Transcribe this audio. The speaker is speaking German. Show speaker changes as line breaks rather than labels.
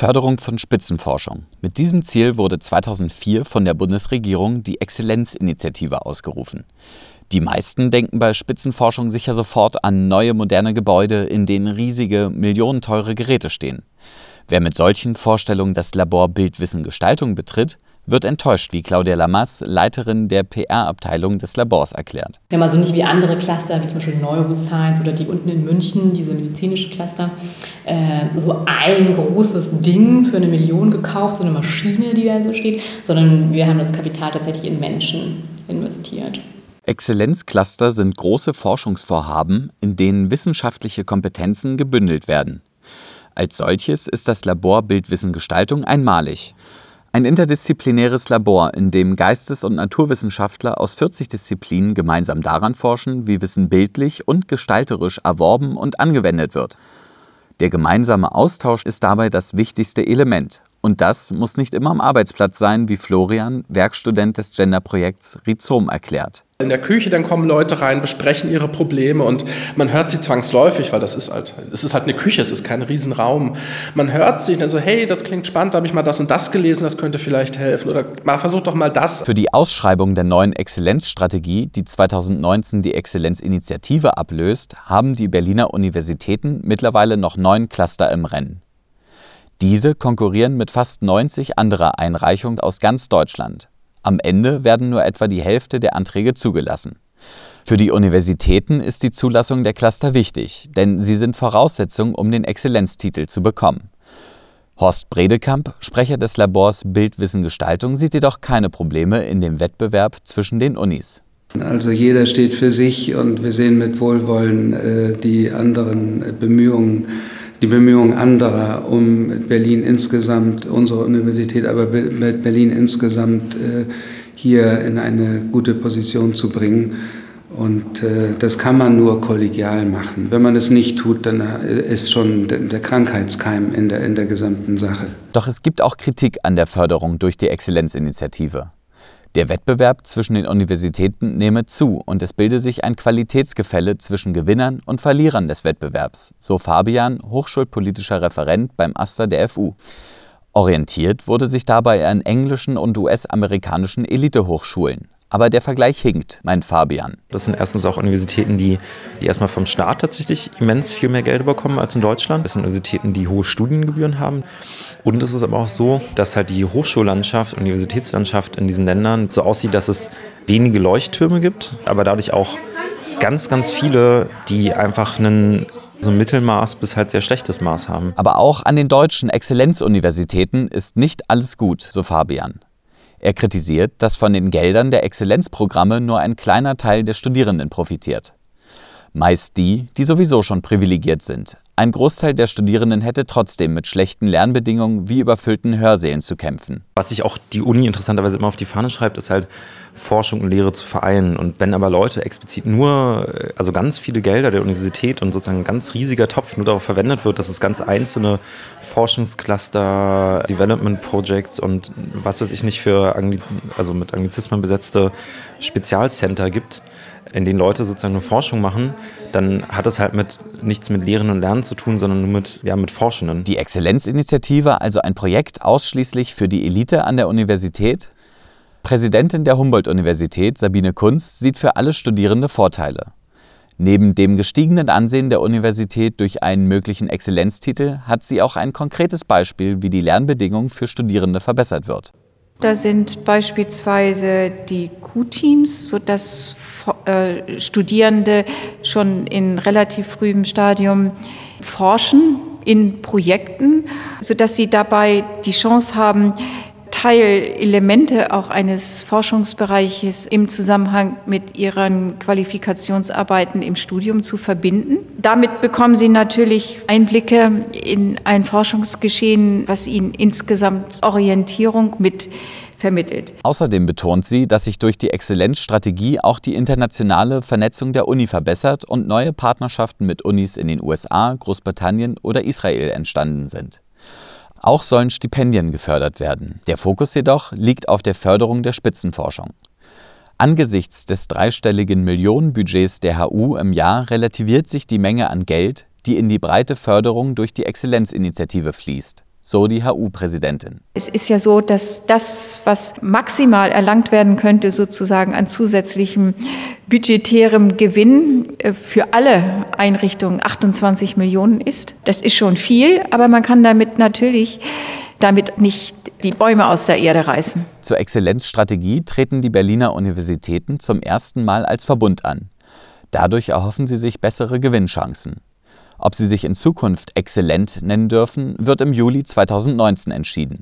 Förderung von Spitzenforschung. Mit diesem Ziel wurde 2004 von der Bundesregierung die Exzellenzinitiative ausgerufen. Die meisten denken bei Spitzenforschung sicher sofort an neue moderne Gebäude, in denen riesige, millionenteure Geräte stehen. Wer mit solchen Vorstellungen das Labor Bildwissen Gestaltung betritt, wird enttäuscht, wie Claudia Lamas, Leiterin der PR-Abteilung des Labors, erklärt.
Wir haben also nicht wie andere Cluster, wie zum Beispiel Neuroscience oder die unten in München, diese medizinische Cluster, äh, so ein großes Ding für eine Million gekauft, so eine Maschine, die da so steht, sondern wir haben das Kapital tatsächlich in Menschen investiert.
Exzellenzcluster sind große Forschungsvorhaben, in denen wissenschaftliche Kompetenzen gebündelt werden. Als solches ist das Labor Bildwissen Gestaltung einmalig. Ein interdisziplinäres Labor, in dem Geistes- und Naturwissenschaftler aus 40 Disziplinen gemeinsam daran forschen, wie Wissen bildlich und gestalterisch erworben und angewendet wird. Der gemeinsame Austausch ist dabei das wichtigste Element und das muss nicht immer am Arbeitsplatz sein, wie Florian, Werkstudent des Genderprojekts Rhizom, erklärt.
In der Küche, dann kommen Leute rein, besprechen ihre Probleme und man hört sie zwangsläufig, weil das ist halt, es ist halt eine Küche, es ist kein Riesenraum. Man hört sie, also hey, das klingt spannend, da habe ich mal das und das gelesen, das könnte vielleicht helfen oder mal versucht doch mal das.
Für die Ausschreibung der neuen Exzellenzstrategie, die 2019 die Exzellenzinitiative ablöst, haben die Berliner Universitäten mittlerweile noch neun Cluster im Rennen. Diese konkurrieren mit fast 90 anderer Einreichungen aus ganz Deutschland. Am Ende werden nur etwa die Hälfte der Anträge zugelassen. Für die Universitäten ist die Zulassung der Cluster wichtig, denn sie sind Voraussetzung, um den Exzellenztitel zu bekommen. Horst Bredekamp, Sprecher des Labors Bildwissen Gestaltung, sieht jedoch keine Probleme in dem Wettbewerb zwischen den Unis.
Also jeder steht für sich und wir sehen mit Wohlwollen äh, die anderen Bemühungen die Bemühungen anderer, um Berlin insgesamt, unsere Universität, aber Berlin insgesamt äh, hier in eine gute Position zu bringen. Und äh, das kann man nur kollegial machen. Wenn man es nicht tut, dann äh, ist schon der Krankheitskeim in der, in der gesamten Sache.
Doch es gibt auch Kritik an der Förderung durch die Exzellenzinitiative. Der Wettbewerb zwischen den Universitäten nehme zu und es bilde sich ein Qualitätsgefälle zwischen Gewinnern und Verlierern des Wettbewerbs, so Fabian, hochschulpolitischer Referent beim AStA der FU. Orientiert wurde sich dabei an englischen und US-amerikanischen Elitehochschulen. Aber der Vergleich hinkt, meint Fabian.
Das sind erstens auch Universitäten, die, die erstmal vom Staat tatsächlich immens viel mehr Geld bekommen als in Deutschland. Das sind Universitäten, die hohe Studiengebühren haben. Und es ist aber auch so, dass halt die Hochschullandschaft, Universitätslandschaft in diesen Ländern so aussieht, dass es wenige Leuchttürme gibt, aber dadurch auch ganz, ganz viele, die einfach einen so ein Mittelmaß bis halt sehr schlechtes Maß haben.
Aber auch an den deutschen Exzellenzuniversitäten ist nicht alles gut, so Fabian. Er kritisiert, dass von den Geldern der Exzellenzprogramme nur ein kleiner Teil der Studierenden profitiert. Meist die, die sowieso schon privilegiert sind. Ein Großteil der Studierenden hätte trotzdem mit schlechten Lernbedingungen wie überfüllten Hörsälen zu kämpfen.
Was sich auch die Uni interessanterweise immer auf die Fahne schreibt, ist halt Forschung und Lehre zu vereinen. Und wenn aber Leute explizit nur, also ganz viele Gelder der Universität und sozusagen ein ganz riesiger Topf nur darauf verwendet wird, dass es ganz einzelne Forschungscluster, Development Projects und was weiß ich nicht für Angli also mit Anglizismen besetzte Spezialcenter gibt, in denen Leute sozusagen eine Forschung machen, dann hat es halt mit nichts mit Lehren und Lernen zu tun, sondern nur mit, ja, mit Forschenden.
Die Exzellenzinitiative, also ein Projekt ausschließlich für die Elite an der Universität? Präsidentin der Humboldt-Universität, Sabine Kunz, sieht für alle Studierende Vorteile. Neben dem gestiegenen Ansehen der Universität durch einen möglichen Exzellenztitel hat sie auch ein konkretes Beispiel, wie die Lernbedingungen für Studierende verbessert wird.
Da sind beispielsweise die Q-Teams, sodass äh, Studierende schon in relativ frühem Stadium forschen in Projekten, sodass sie dabei die Chance haben, Teilelemente auch eines Forschungsbereiches im Zusammenhang mit ihren Qualifikationsarbeiten im Studium zu verbinden. Damit bekommen Sie natürlich Einblicke in ein Forschungsgeschehen, was Ihnen insgesamt Orientierung mit vermittelt.
Außerdem betont sie, dass sich durch die Exzellenzstrategie auch die internationale Vernetzung der Uni verbessert und neue Partnerschaften mit Unis in den USA, Großbritannien oder Israel entstanden sind. Auch sollen Stipendien gefördert werden. Der Fokus jedoch liegt auf der Förderung der Spitzenforschung. Angesichts des dreistelligen Millionenbudgets der HU im Jahr relativiert sich die Menge an Geld, die in die breite Förderung durch die Exzellenzinitiative fließt. So die HU-Präsidentin.
Es ist ja so, dass das, was maximal erlangt werden könnte, sozusagen an zusätzlichem budgetärem Gewinn äh, für alle Einrichtungen 28 Millionen ist. Das ist schon viel, aber man kann damit natürlich damit nicht die Bäume aus der Erde reißen.
Zur Exzellenzstrategie treten die Berliner Universitäten zum ersten Mal als Verbund an. Dadurch erhoffen sie sich bessere Gewinnchancen. Ob sie sich in Zukunft exzellent nennen dürfen, wird im Juli 2019 entschieden.